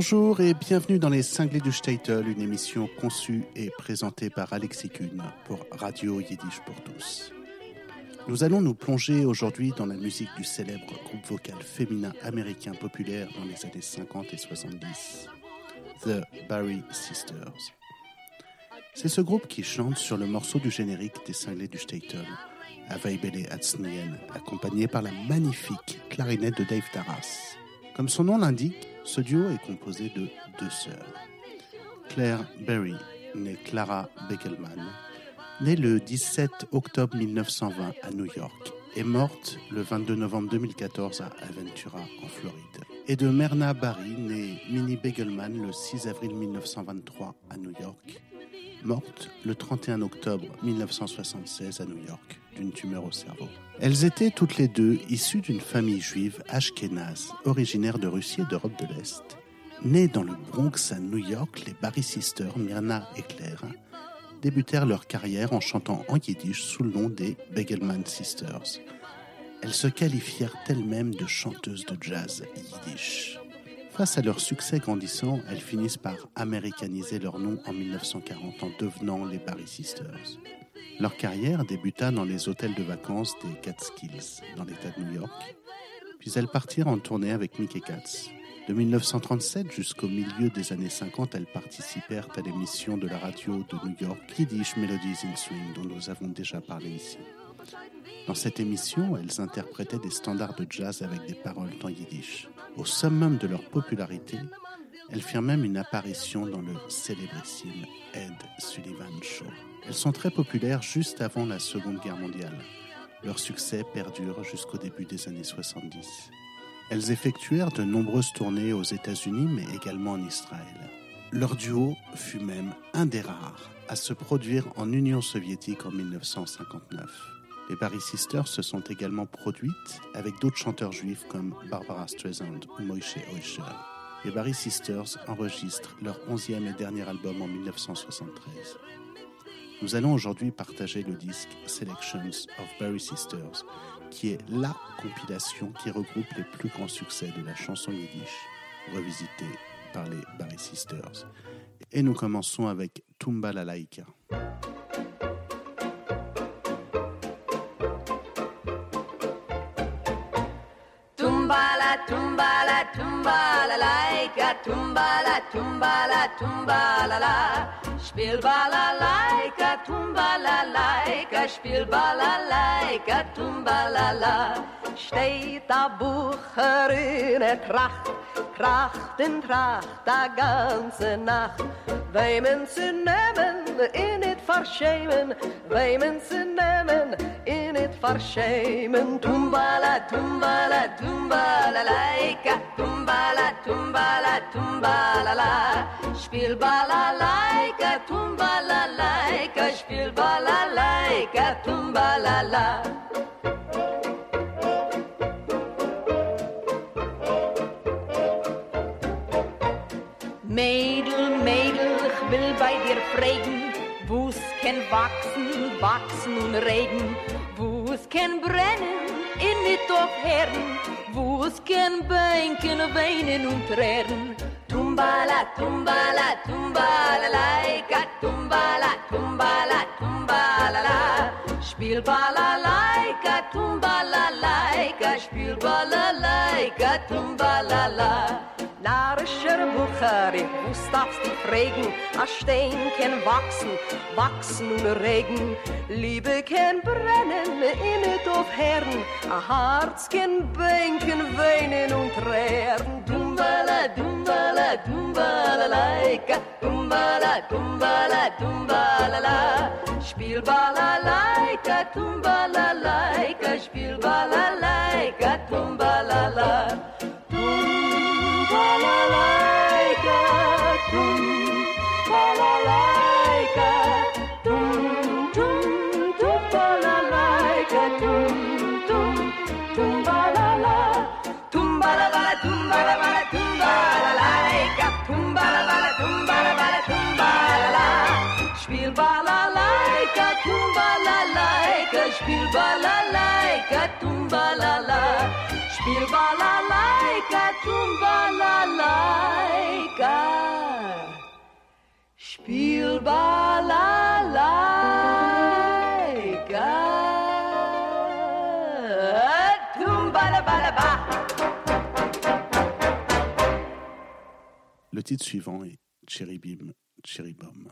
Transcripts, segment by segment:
Bonjour et bienvenue dans les Cinglés du Statel, une émission conçue et présentée par Alexis Kuhn pour Radio Yiddish pour tous. Nous allons nous plonger aujourd'hui dans la musique du célèbre groupe vocal féminin américain populaire dans les années 50 et 70, The Barry Sisters. C'est ce groupe qui chante sur le morceau du générique des Cinglés du Statel, Avaibele Hatzniel, accompagné par la magnifique clarinette de Dave Taras. Comme son nom l'indique, ce duo est composé de deux sœurs. Claire Berry, née Clara Begelman, née le 17 octobre 1920 à New York, est morte le 22 novembre 2014 à Aventura, en Floride. Et de Myrna Barry, née Minnie Begelman le 6 avril 1923 à New York, morte le 31 octobre 1976 à New York tumeur au cerveau. Elles étaient toutes les deux issues d'une famille juive ashkénaze, originaire de Russie et d'Europe de l'Est. Nées dans le Bronx à New York, les Barry Sisters, Myrna et Claire, débutèrent leur carrière en chantant en yiddish sous le nom des Begelman Sisters. Elles se qualifièrent elles-mêmes de chanteuses de jazz yiddish. Face à leur succès grandissant, elles finissent par américaniser leur nom en 1940 en devenant les Barry Sisters. Leur carrière débuta dans les hôtels de vacances des Catskills, dans l'État de New York, puis elles partirent en tournée avec Mickey Katz. De 1937 jusqu'au milieu des années 50, elles participèrent à l'émission de la radio de New York Yiddish Melodies in Swing, dont nous avons déjà parlé ici. Dans cette émission, elles interprétaient des standards de jazz avec des paroles en yiddish. Au summum de leur popularité, elles firent même une apparition dans le célébrissime Ed Sullivan Show. Elles sont très populaires juste avant la Seconde Guerre mondiale. Leur succès perdure jusqu'au début des années 70. Elles effectuèrent de nombreuses tournées aux États-Unis, mais également en Israël. Leur duo fut même un des rares à se produire en Union soviétique en 1959. Les Barry Sisters se sont également produites avec d'autres chanteurs juifs comme Barbara Streisand ou Moïse Oisher. Les Barry Sisters enregistrent leur onzième et dernier album en 1973. Nous allons aujourd'hui partager le disque Selections of Barry Sisters, qui est la compilation qui regroupe les plus grands succès de la chanson yiddish, revisitée par les Barry Sisters. Et nous commençons avec Tumba la Laïka. Tumbala, tumbala, tumbala, laika, tumbala, tumbala, tumbala, la. Spiel balalaika, tumbala-laika, spiel balalaika, tumbala-la. Steht a Bucher in der Tracht, Tracht in Tracht, a ganze Nacht. Weimen zu nehmen, in het verschemen. Wij mensen nemen in het verschemen. Tumbala, tumbala, tumbala, laika. Tumbala, tumbala, tumbala, la. Spielbala, laika, tumbala, laika. Spielbala, laika, tumbala, la. May wachsen, wachsen und regen, kann brennen, in nicht auf Herren, wo's kann bänken, weinen und tränen. Tumbala, tumbala, tumbala, laika, tumbala, tumbala, tumbala, la. Spiel balalaika, tumbala, laika, spiel balalaika, tumbala, la. Narischer Buchari, wo darfst du fragen? A Stein kann wachsen, wachsen und regen. Liebe kann brennen, innet auf Herren. A Herz kann bänken, weinen und trären. Dumbala, dumbala, dumbala, laika. Dumbala, dumbala, dumbala, la. Spiel balalaika, tumbala, laika. Spiel balalaika, tumbala, la. Spiel balalaika, tumba la Le titre suivant est Cherubim, Cherubim.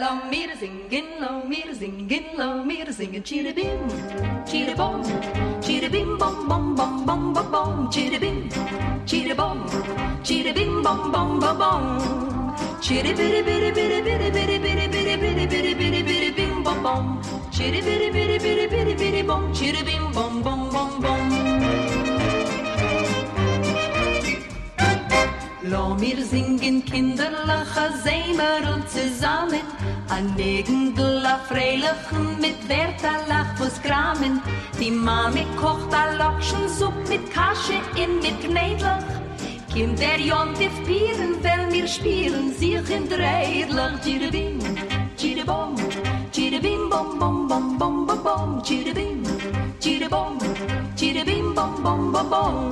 Lo mir singen, lo mir singen, lo mir singen, chiribim, chiribom, chiribim, bom, bom, bom, bom, bom, bom, chiribim, chiribom, chiribim, bom, bom, bom, bom, chiribiri, biri, biri, biri, biri, biri, biri, biri, biri, biri, biri, bim, bom, bom, chiribiri, biri, biri, biri, biri, bom, chiribim, bom, bom, bom, bom. Lo mir singen kinderlache Seimerl zusammen An Negendl a Freilichen mit Wert a Lachbus kramen Die Mami kocht a Lokschensupp mit Kasche in mit Knädlach Kim der Jan te spieren, wel meer spieren, zich in de rijdag. Tjidabim, tjidabom, bom, bom, bom, bom, bom, bom, tjidabim, tjidabom, tjidabim, bom, bom, bom, bom.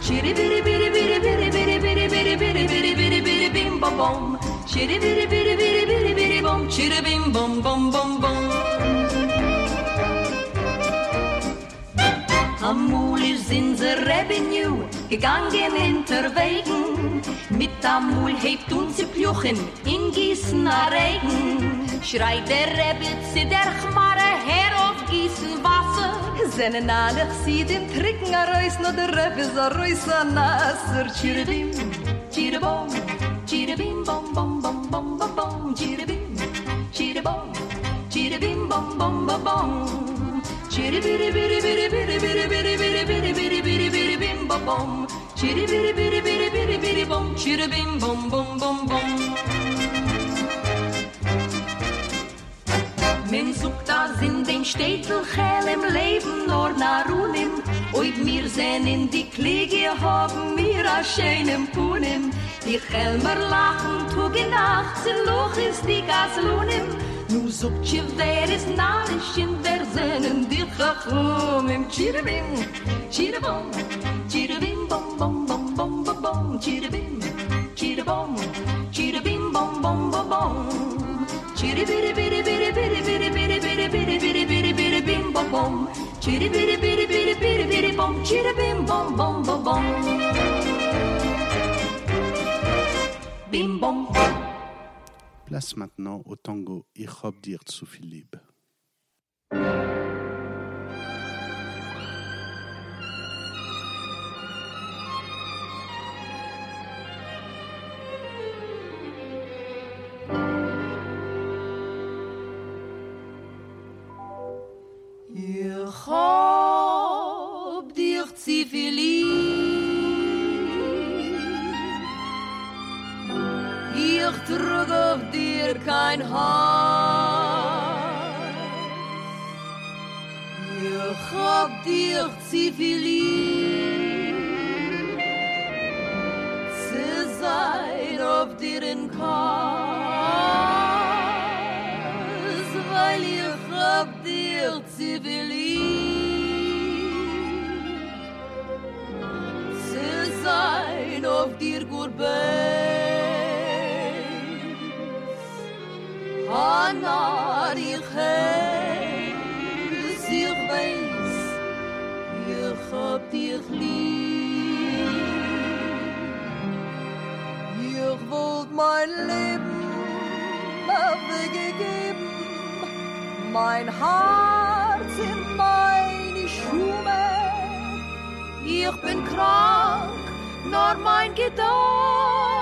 Tjidabiri, biri, biri, biri, biri, biri, biri, biri, biri, biri, biri, bim, bom, bom. Tjidabiri, biri, biri, biri, biri, bom, tjidabim, bom, bom, bom, bom. Amul ist in the revenue gegangen hinterwegen. Mit Amul hebt uns die Pluchen in Gießen a Regen. Schreit der Rebbe zu der Chmare her auf Gießen Wasser. Seine Nanach sie den Tricken a Reus, no der Rebbe ist a Reus a Nasser. Chiribim, chiribom, chiribim, bom, bom, bom, bom, bom, bom, chiribim, chiribom, chiribim, bom, bom, bom, bom. Chiri biri biri biri biri biri biri biri biri biri biri biri bim bom bom. Chiri biri biri biri biri biri bom. Chiri bim bom bom bom bom. Men sucht da in den Städtel Chel im Leben nur na Runim. Oib mir sen in die Kliege haben mir a schönem Punim. Die Chelmer lachen tug in Nacht, sind loch ist die Gaslunim. Nu sucht ihr, wer ist narisch in die Chachum im Chiribim, Chiribom, Chiribim, bom, bom, bom, bom, bom, bom, Chiribim, Chiribom, Chiribim, bom, bom, bom, bom. Biri, biri, biri, biri, biri, biri, biri, biri, biri, biri, bim, bom, bom. Chiribiri, biri, biri, biri, biri, bom, chiribim, bom, bom, bom, bom. Bim, bom. Place maintenant au tango Ich hab dir zu trug auf dir kein Haar. Ich hab dich zu viel lieb. Zu sein auf dir in Kars, weil ich hab dir zu viel lieb. Zu sein auf dir gut Anar ich heiß, ich weiß, ich hab dich lieb. Ich wollt mein Leben weggegeben, mein Herz in meine Schuhe. Ich bin krank, nur mein Gedanke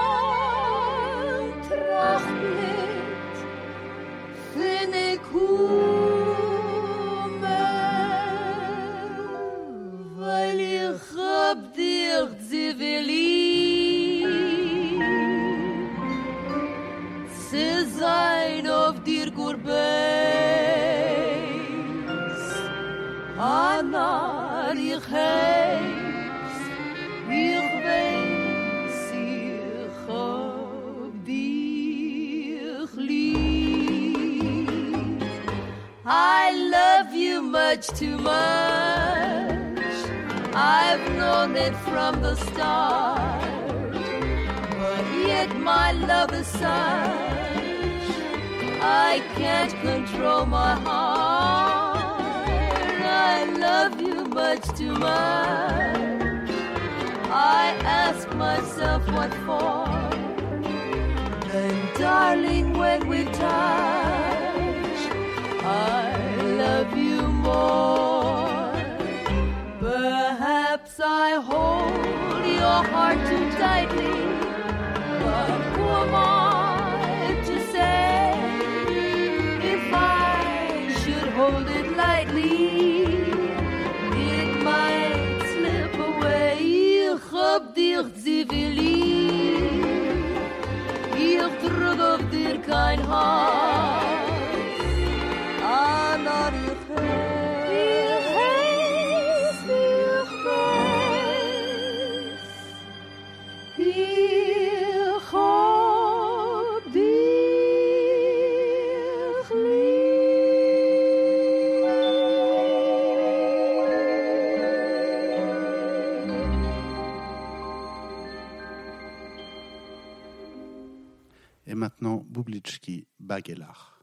maintenant Bouglitski Bagelar.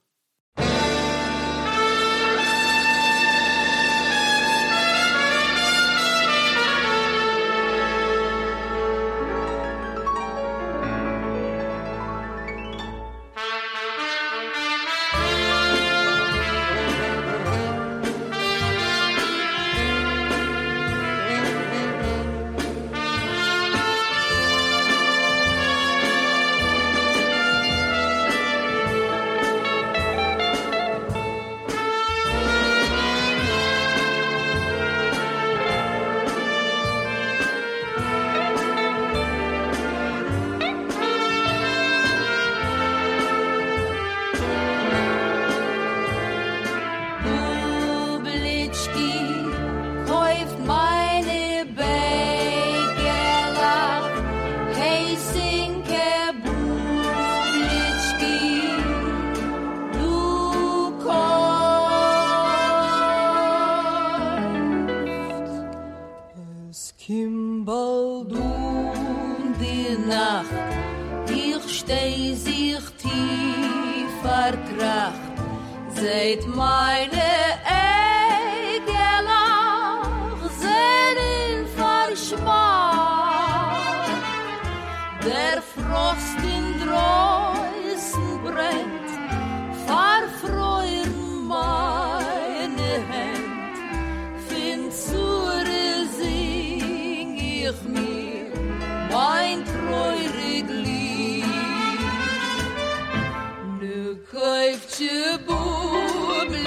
Verkauft Bublitzki,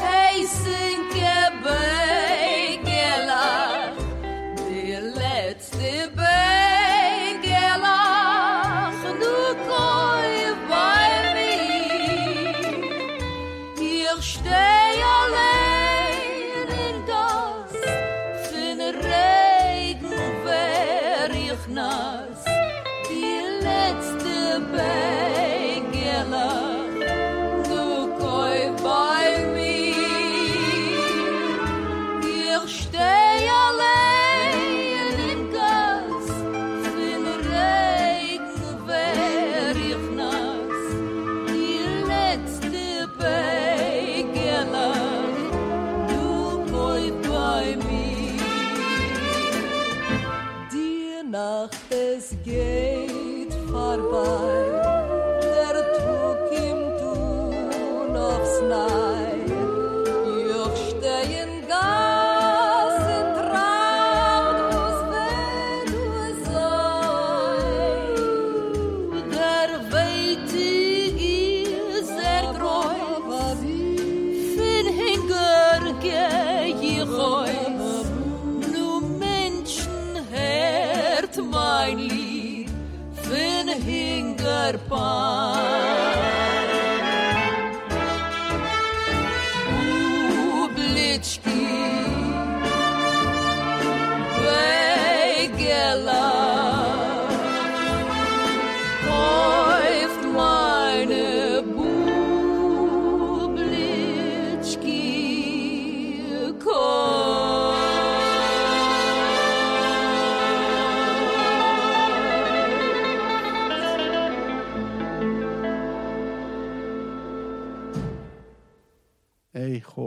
heißen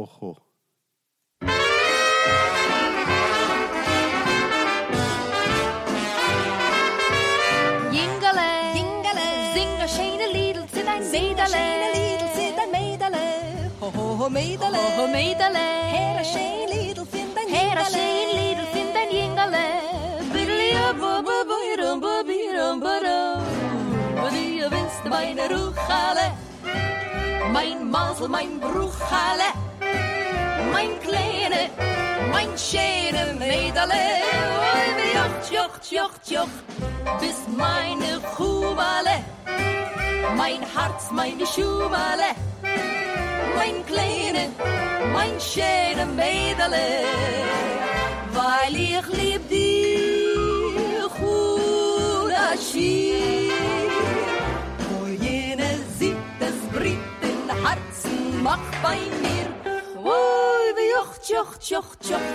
ho, ho. Jingale, jingale, singe schöne Liedl, sind ein Mädele. Liedl, sind ein Mädele. Ho, ho, ho, Mädele. Ho, ho, Mädele. Her a schön Liedl, sind ein Her a schön Liedl, sind ein Jingale. Biddle, bu, bu, bu, rum, bu, bi, rum, bu, rum. Bu, die, winst, meine Ruchale. Mein Masel, mein Bruchale. Kleine, mein schöne Mädele. Oi, wie jocht, jocht, jocht, jocht. Bist meine Chumale. Mein Herz, meine Schumale. Mein Kleine, mein schöne Mädele. Weil ich lieb dich, in Herzen, macht bei mir. Oi, tjoch, tjoch, tjoch, tjoch.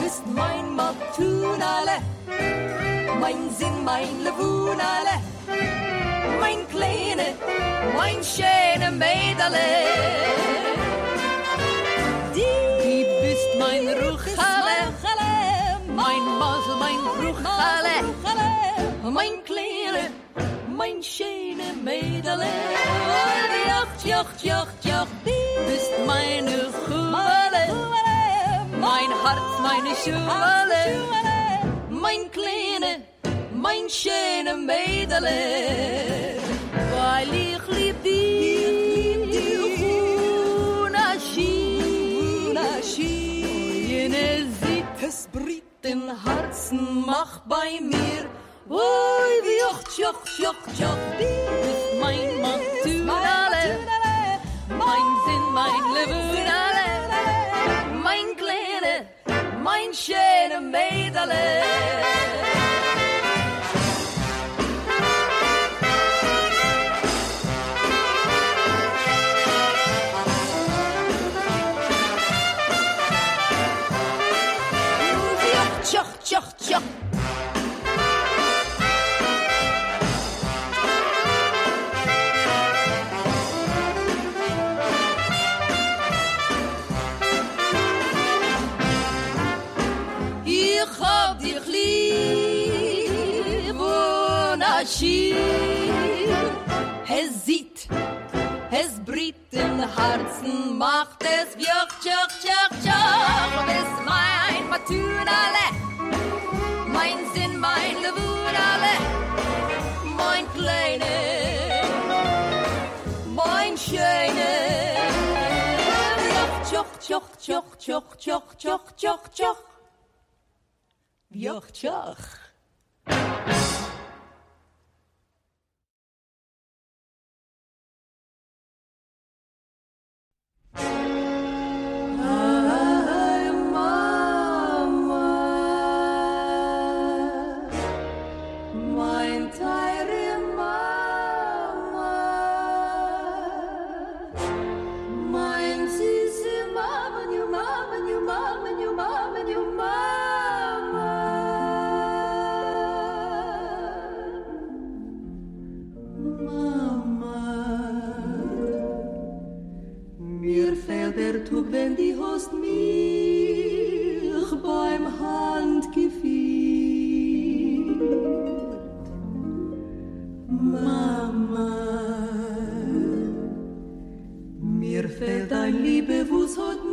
Dus mijn matroenale, mijn zin, mijn levoenale, mijn kleine, mijn schöne medale. Die bist mein ruchale, mein mazzel, mein ruchale, mein kleine. Mein schöne Mädele. Jocht, jocht, jocht, jocht. Bist meine Chumale. Mein Herz, meine Schumale. Mein Kleine, mein schöne Mädele. Weil ich lieb dich, sieht, es bricht im Herzen, mach bei mir. Oi, tjoch, tjoch, tjoch, tjoch. Mit mein Maturale, mein Sinn, mein Leverale, mein kleine, mein schöne Mädele. Herzen, macht es joch, joch, joch. Und es mein Matunale, mein Sinn, mein Levunale, mein Kleine, mein Schöne. Joch, joch, joch, joch, joch, joch, joch, joch. Joch, joch. Ay, Mama. Der Tug, wenn die Host mich beim Hand geführt. Mama, mir fällt dein Liebe, wo's hat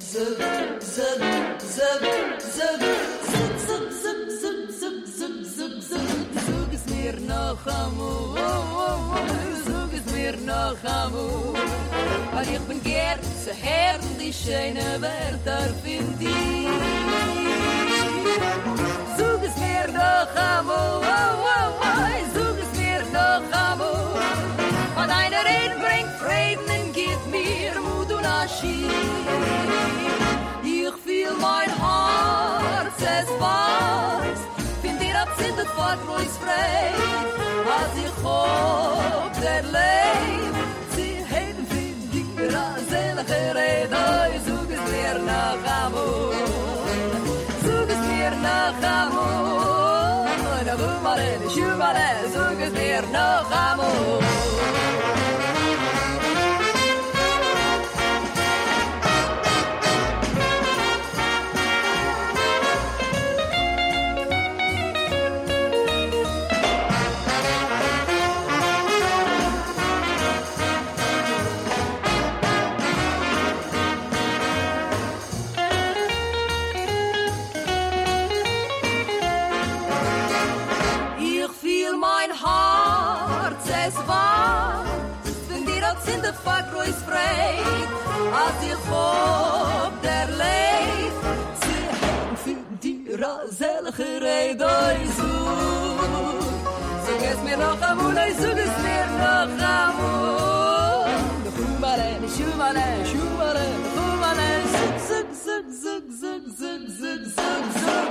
Zug es mir noch am, oh, oh, oh, mein Herz, es weiß, bin dir abzindet fortruhig-frei, was ich hob der Leib, sie heben sie dir a Rede, zug es mir nach Amor, zug es mir nach Amor, da wo mal in, mal, zug es mir nach Amor. אחרי דוי זוג Zug, zug, zug,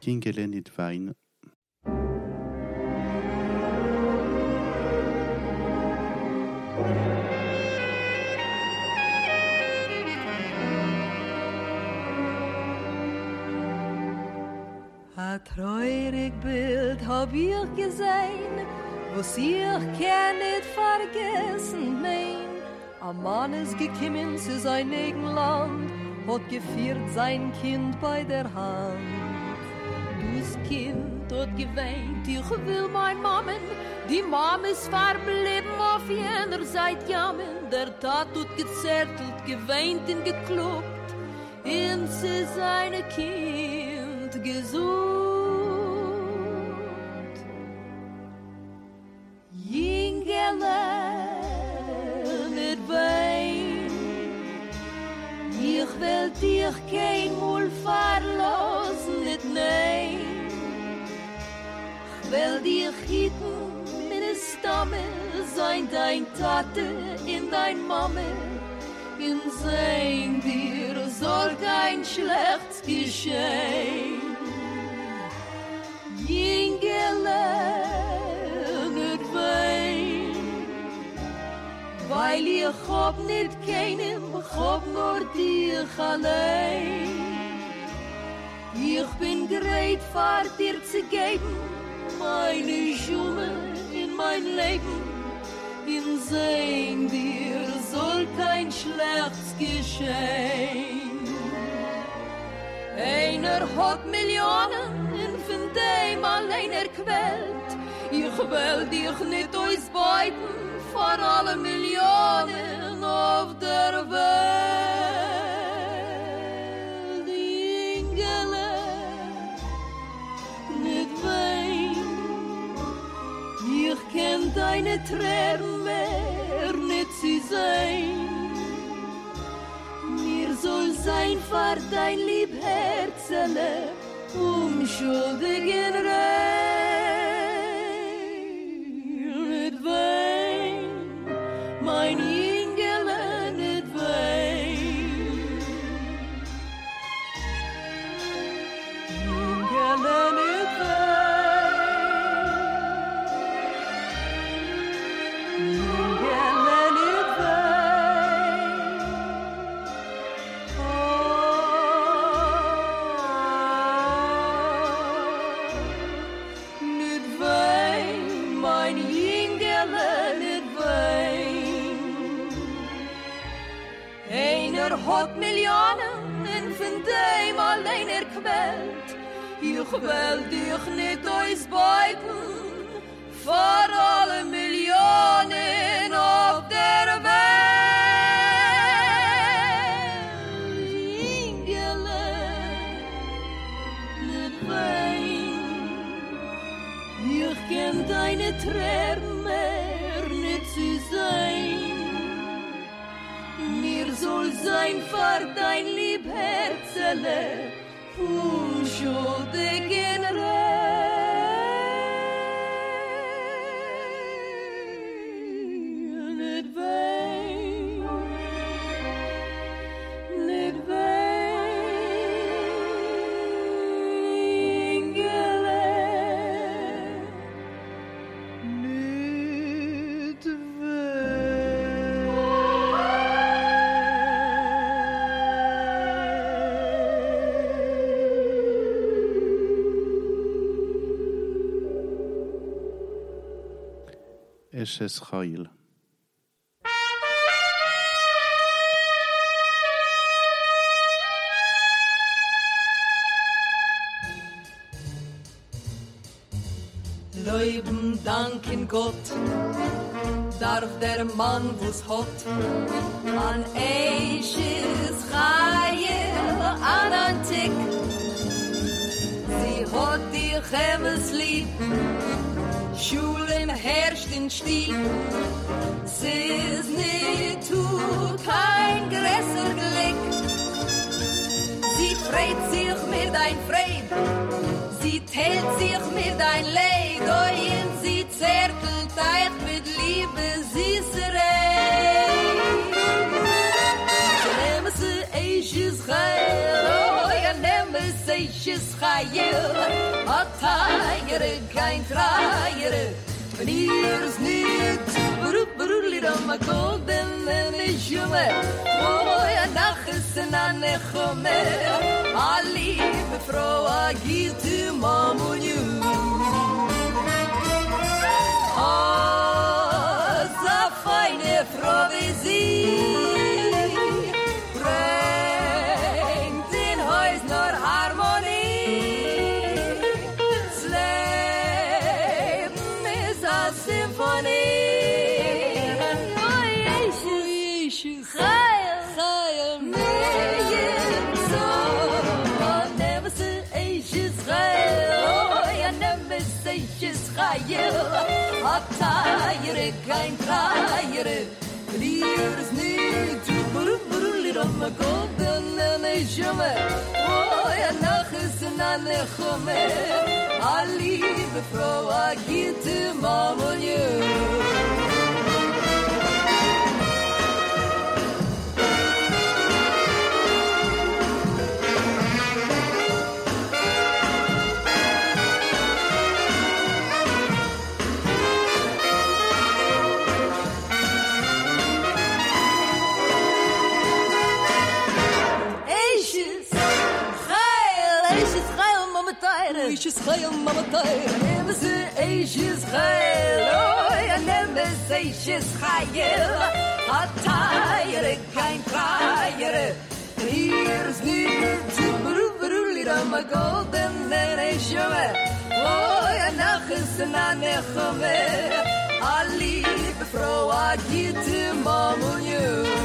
King Treurig Bild hab ich gesehen, was ich kann nicht vergessen, mein. A Mann ist gekommen zu sein eigen Land, hat geführt sein Kind bei der Hand. Das Kind hat geweint, ich will mein Mammen, die Mom ist verblieben auf jener Seite jammen, der Tat hat gezerrt und geweint und gekloppt, und sie seine Kind gesucht. Dich kein Mul verlassen, nicht nein. Ich will dich hitten, meine Stamme, sein dein Tate in dein Mame, in sein dir soll kein schlechtes geschehen. Jingele, weil ich hab nicht keinem, ich hab nur dich allein. Ich bin gereit, vor dir zu geben, meine Schumme in mein Leben. In sein dir soll kein schlechtes geschehen. Einer hat Millionen und von dem allein erquält. Ich will dich nicht ausbeuten vor alle Millionen auf der Welt. Ingele, nicht wein. Ich kenn deine Tränen mehr nicht sie sein. Mir soll sein vor dein lieb Herzele, unschuldigen Rein. Will dich nicht ausbeuten vor alle Millionen auf der Welt. Ingele, nicht wein. Ich kenn deine Tränen mehr nicht zu sein. Mir soll sein vor dein lieb puso de que Eshes Chayil. Leuben danken Gott, darf der Mann, wo's hat, an Eisches Chayel an Antik. Sie hat die Chemes lieb, Schulen herrscht in Stieg. Sie ist nicht tut kein größer Glück. Sie freut sich mit ein Freud, sie teilt sich mit ein Leid, oh, und sie zärtelt euch mit Liebe, süßerei. Nehmen sie eisches Heil, oh, ja, nehmen sie Heil. A traiere, kein traiere. Wenn ihr es nicht, berup, beruli, dann ma kodem, en ich jume. Oi, a naches, en a nechome. A liebe Frau, a gitu. kajere, kein kajere. Lier is niet, boeru boeru lirama, golden en een jume. Oh, ja, nach is een anechume. Ali, bevrouw, agite, mamonje. chayim mamatay. I never say eishes chayil. Oh, I never say eishes chayil. Hatayere, kein chayere. Here's near to Beru Beru Lira, my golden lady showe. Oh, and now is an anechome. Ali, before I get to Mamunyu.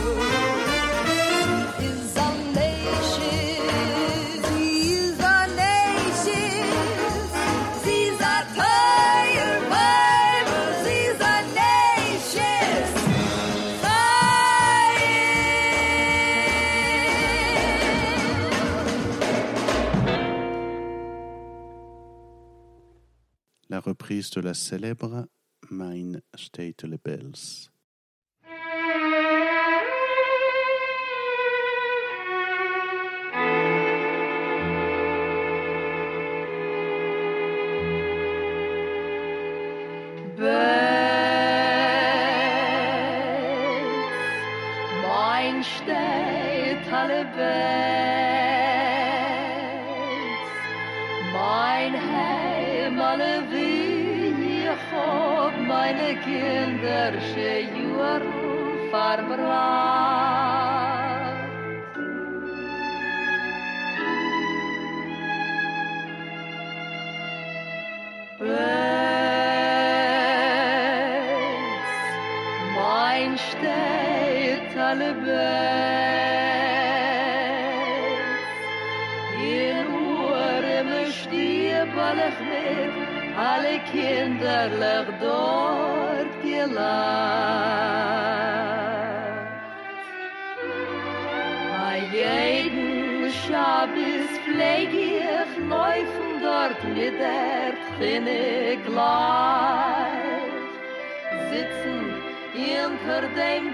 La reprise de la célèbre Mein State Bells. Kinderlich dort gelacht. Bei jeden Schabes pfleg ich neufen dort mit der Trinne gleich. Sitzen hinter dem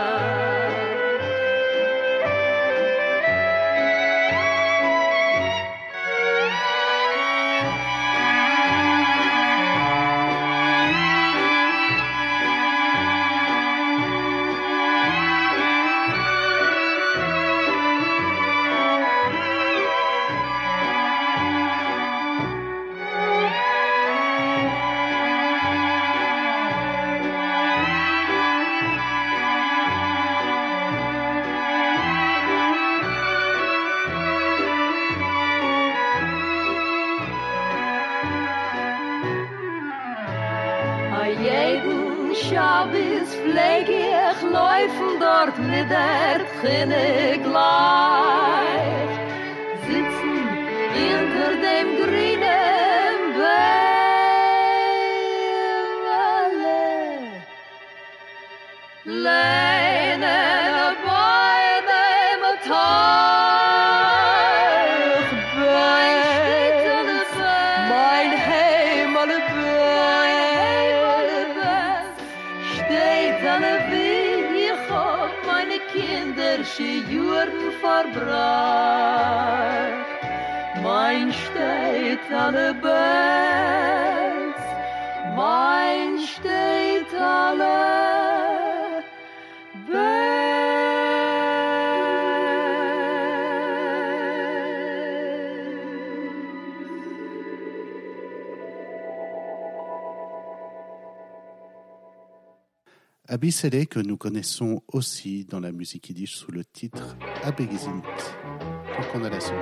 Abyssale que nous connaissons aussi dans la musique yiddish sous le titre Abegizint. Donc on a la suite.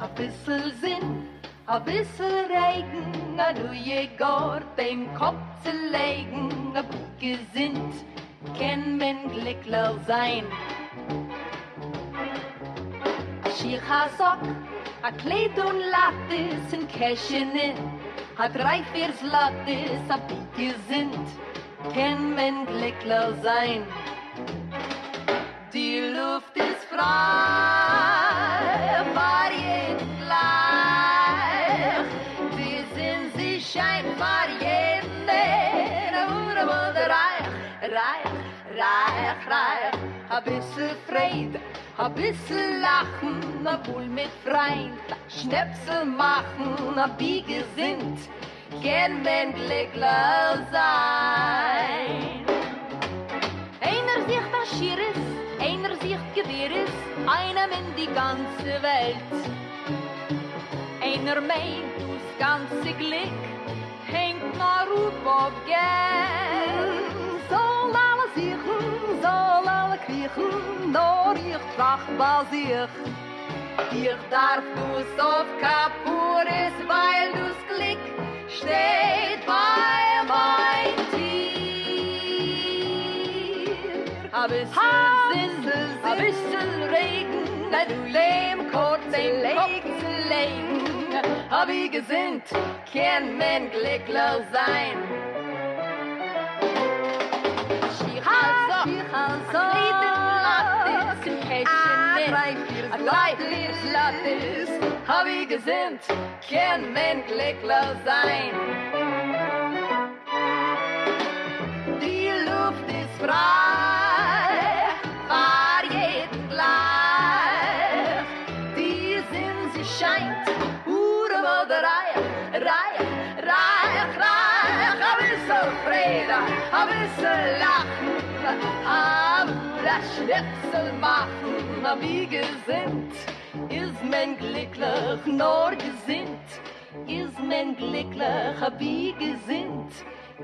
A bissel a Regen, a je Gott den Kopf zu legen, a wie gesinnt, kann glückler sein. A schier ha Sock, a Kleid und Lattes, ein Käschen in, a drei, vier Slattes, a wie gesinnt, kann men glückler sein. Die Luft ist frei, war jeden gleich. Die Sinn, sie scheint war jeden, wohl reich, reich, reich, reich. A bissel Freude, a bissel Lachen, a wohl mit Freund, Schnäpsel machen, a wie gesinnt, gern glückler sein. Einer sieht das Schieres, einer sieht Gewehres, einer in die ganze Welt. Einer meint, das ganze Glück hängt nach Ruf auf Geld. Soll alle siechen, soll alle kriechen, nur ich trach bei sich. Ich darf du's auf Kapuris, weil du's Glück steht bei mein Tier. A bisschen Sinn, a bisschen Regen, du lehm kurz den Kopf zu legen. A wie gesinnt, kann man glücklich sein. Schichasa, Lattes, ein life, leidliches life ist, hab ich gesinnt, kein Mensch Glückler sein. Die Luft ist frei, war jeden gleich. Die Sinn, sie scheint, Uhren oder Reihe, Reihe, Reich, Reich. Hab ich so Freude, hab ich so Lachen, hab das Schnipsel machen na wie gesinnt, ist mein glücklich nur gesinnt, ist mein glücklich wie gesinnt,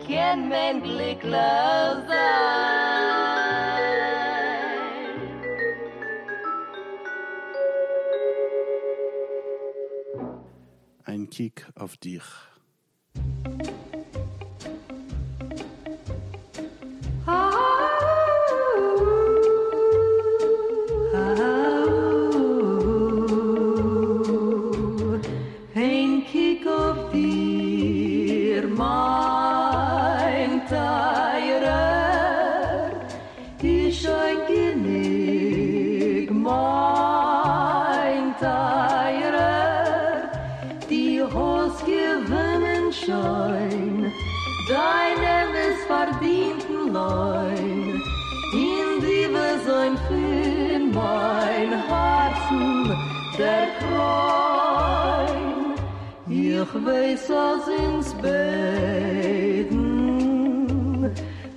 kann mein glücklich sein. Ein Kick auf dich. Ich weiß, als ins Beten,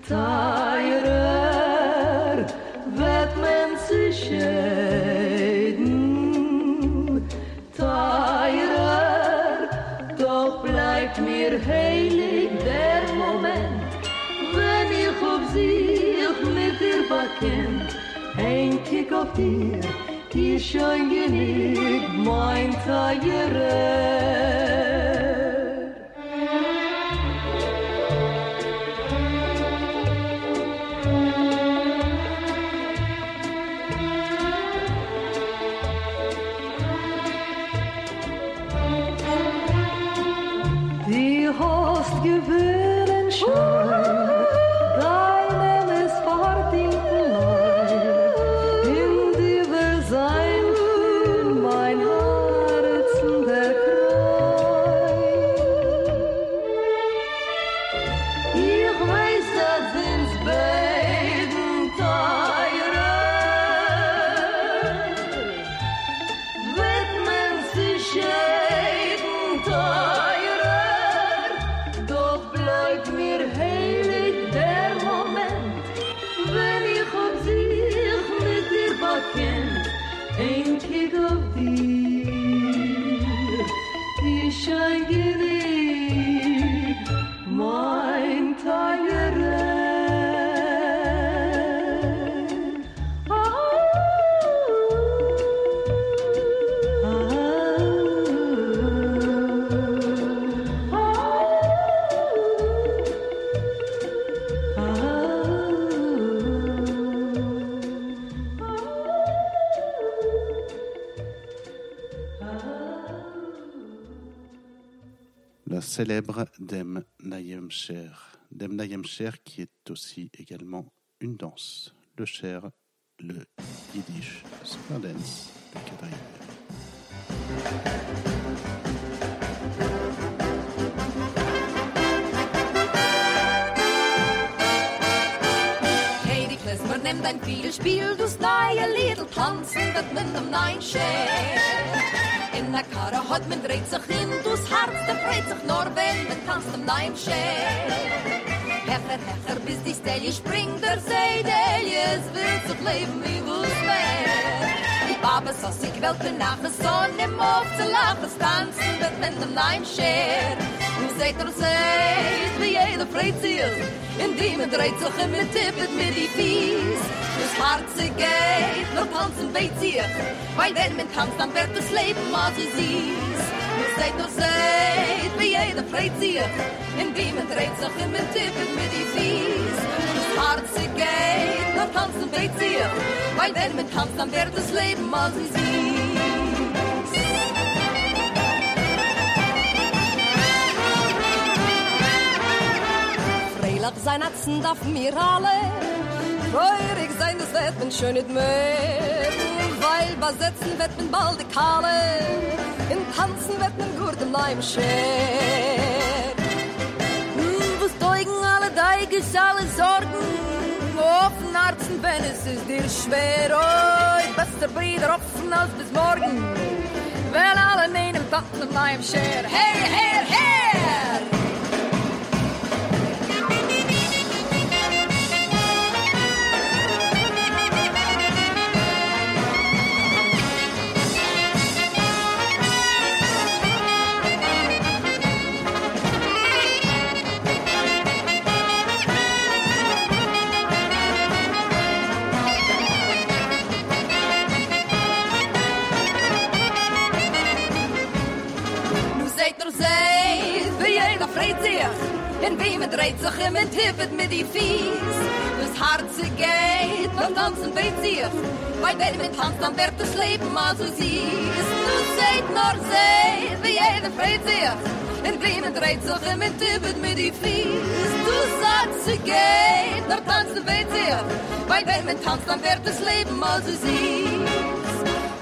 teurer wird man sich scheiden. Teurer, doch bleibt mir heilig der Moment, wenn ich auf sich mit dir bekennt. Ein Kick auf dir, die schon genick, mein Teurer. Célèbre Dem Nayem Sher. Dem Nayem Sher qui est aussi également une danse. Le Sher, nimm dein Fiedel, spiel du's neue Liedl, tanzen wird mit dem neuen Scher. In der Karre hat man dreht sich in du's Herz, der freut sich nur, wenn man tanzt dem neuen Scher. Hecher, hecher, bis die Stelle springt, der Seidel, es will sich leben wie wo's mehr. Die Babes aus sich Welt nach der Sonne, im Hof zu lachen, es tanzen wird mit dem neuen Scher. Du seht er seht, wie jeder freut sich, in die man dreht sich und man tippet mit die Fies. Das Herz geht, nur tanzen weit sich, weil wenn man tanzt, dann wird das Leben mal so süß. Du seht er seht, wie jeder freut sich, in die man dreht sich und man tippet mit die Fies. Das Herz geht, nur tanzen weit sich, weil wenn man tanzt, dann wird das Leben mal so süß. Freilich sein Atzen darf mir alle Freurig sein, das wird man schön nicht mehr Weil besetzen wird man bald die In Tanzen wird man gut im neuen Scher Hm, Was teugen alle Deiges, alle Sorgen? Offen Arzen, wenn es ist dir schwer Oi, bester Bruder, offen als bis morgen. Weil alle meinen Taten im neuen Scher Her, her, her! Bremen dreht sich im und tippet mit die Fies. Das Herze geht, beim Tanzen weht sich. Bei dem mit Tanz, dann wird das Leben mal so süß. Du seht nur seht, wie jeder freut sich. In Bremen dreht sich im und tippet mit die Fies. Du sagst, sie geht, nur Tanzen weht sich. Bei dem mit Tanz, dann wird das Leben mal so süß.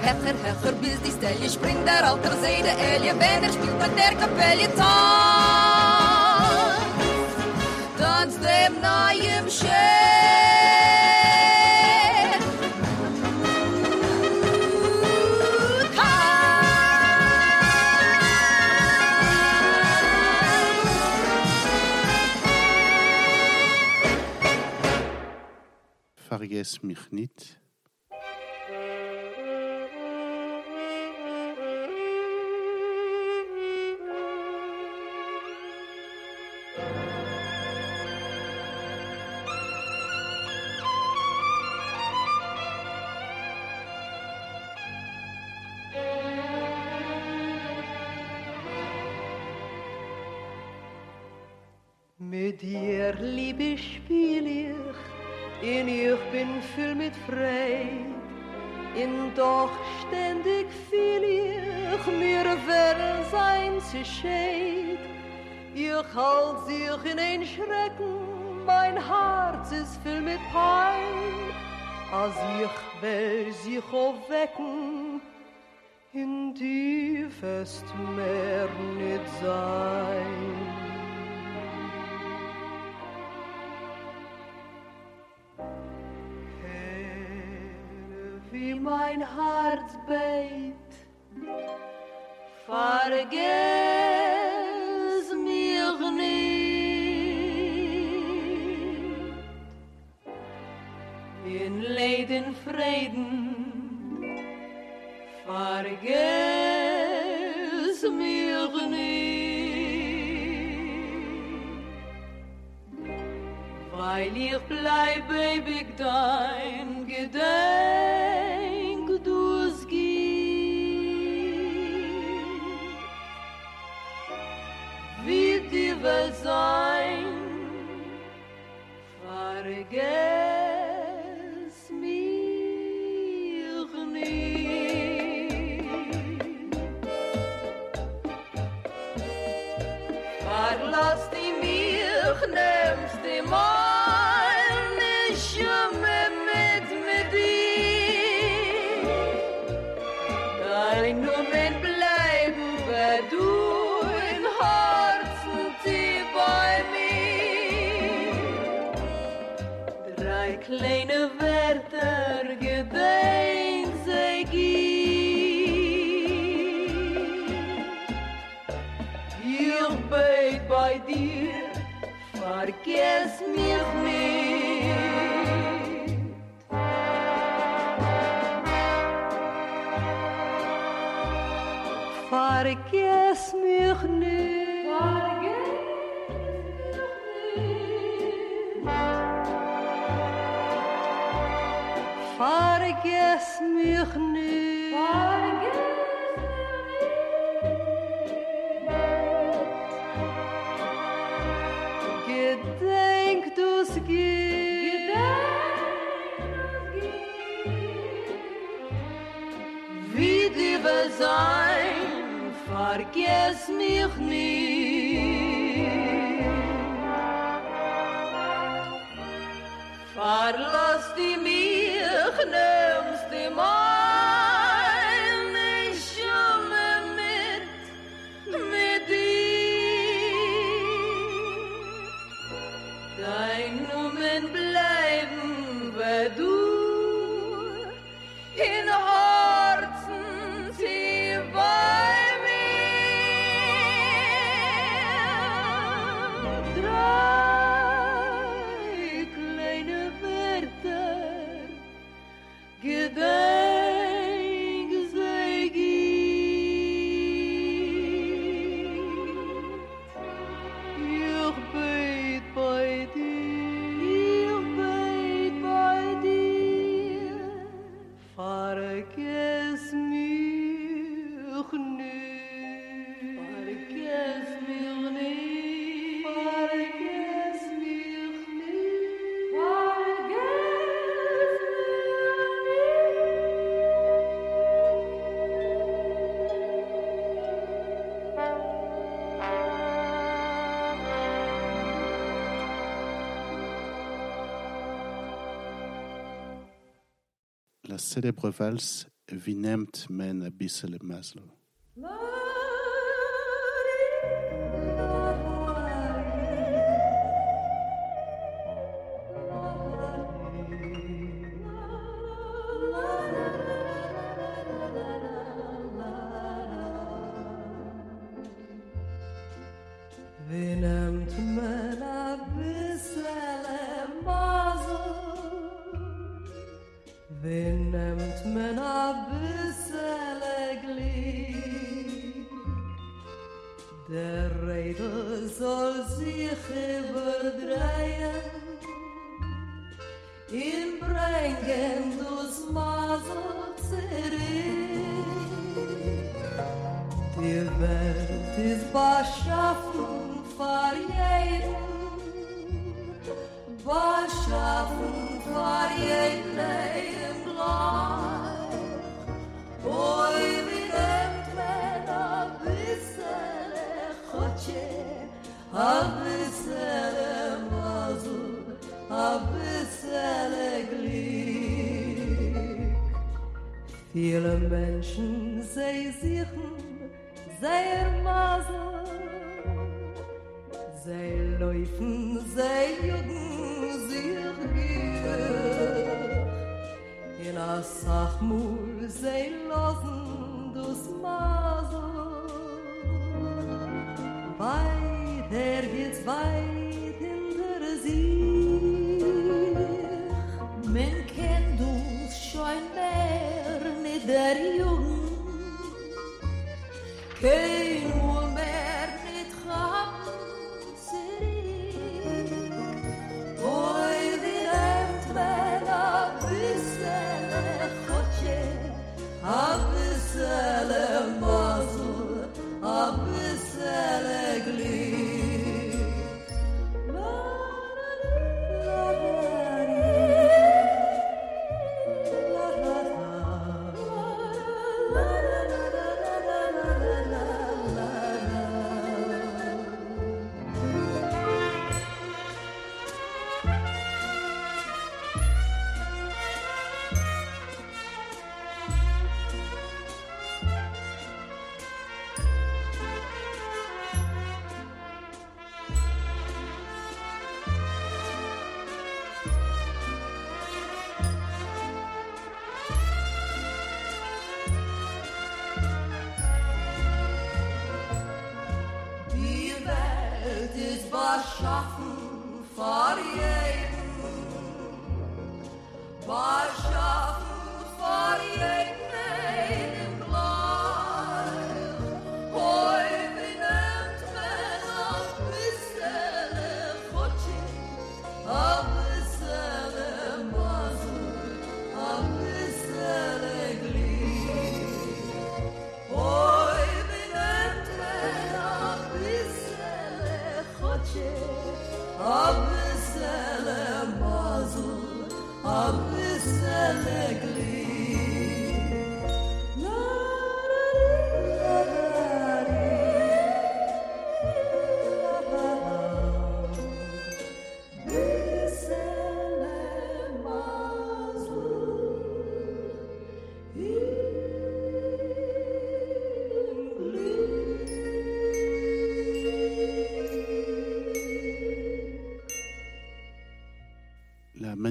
Hecher, hecher, bis die Stelle springt der alter Seide Elje, wenn er spielt mit der Kapelle Tanz. Tanz dem neuen Schön. Vergiss mich nicht. Voll mit Freit. In doch ständig fühl ich, mir werden sein zu scheit. Ich halt sich in ein Schrecken, mein Herz ist voll mit Pein. Als ich will sich aufwecken, in die fest mehr nicht sein. Wie mein Herz beit. Vergess mich nicht. In Leiden Frieden, vergess mich nicht. Weil ich bleib ewig dein Gedenk, besoin Gedenk du's gibt. Wie die will sein, vergess mich nicht. Verlass die der Provinz, wie nimmt man Maslow?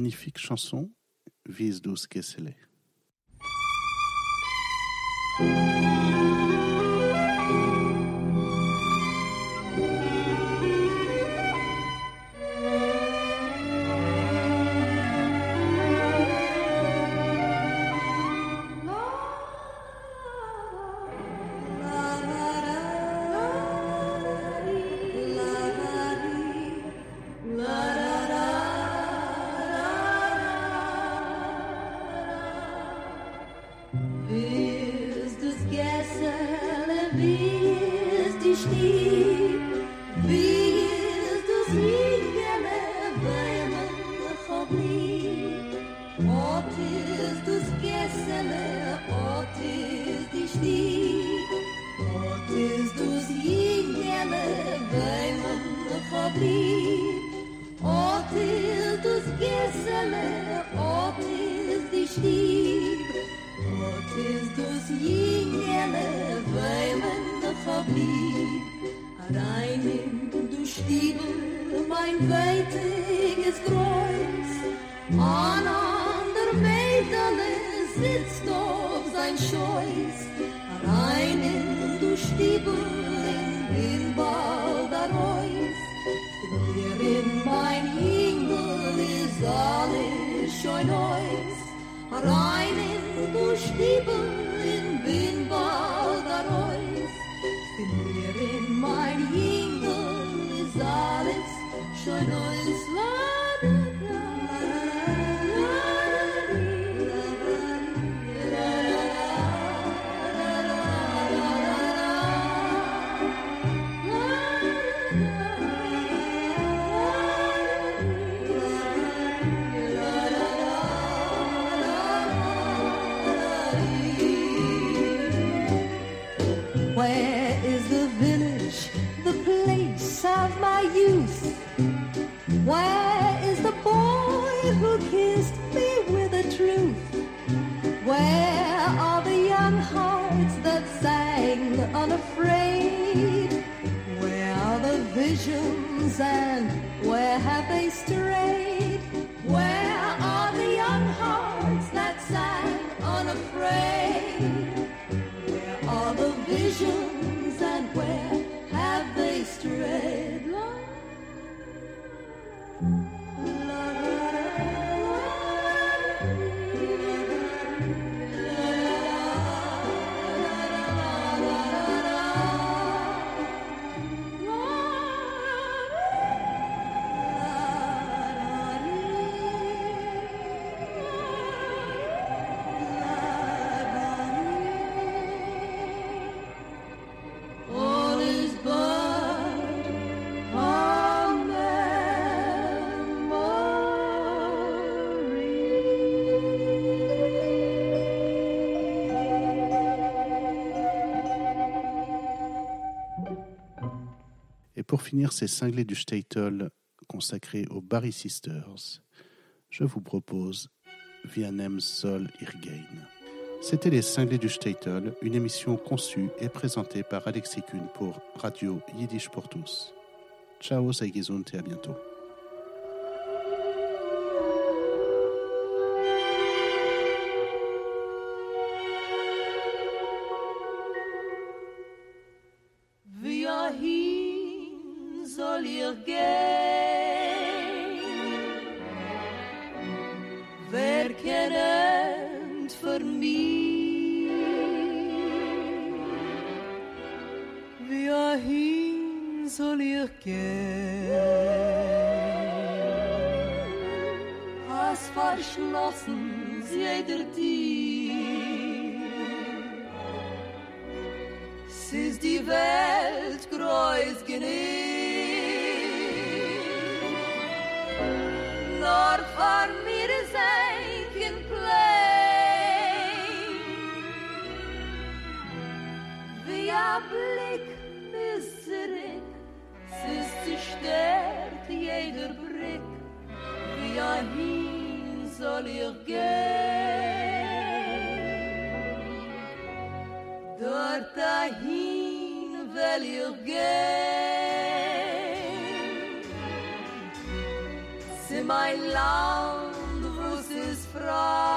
magnifique chanson Vise douce que c'est? You. Finir ces cinglés du Statel consacrés aux Barry Sisters, je vous propose Vianem Sol Irgain. C'était les cinglés du Statel, une émission conçue et présentée par Alexis Kuhn pour Radio Yiddish pour tous. Ciao, sei gesund et à bientôt. Soll ihr gehen? Wer kennt für mich? Wohin soll ihr gehen? Hast verschlossen jeder Tier. Es die Welt groß genug. gel Dortahin veliyor gel Simay land vus is frei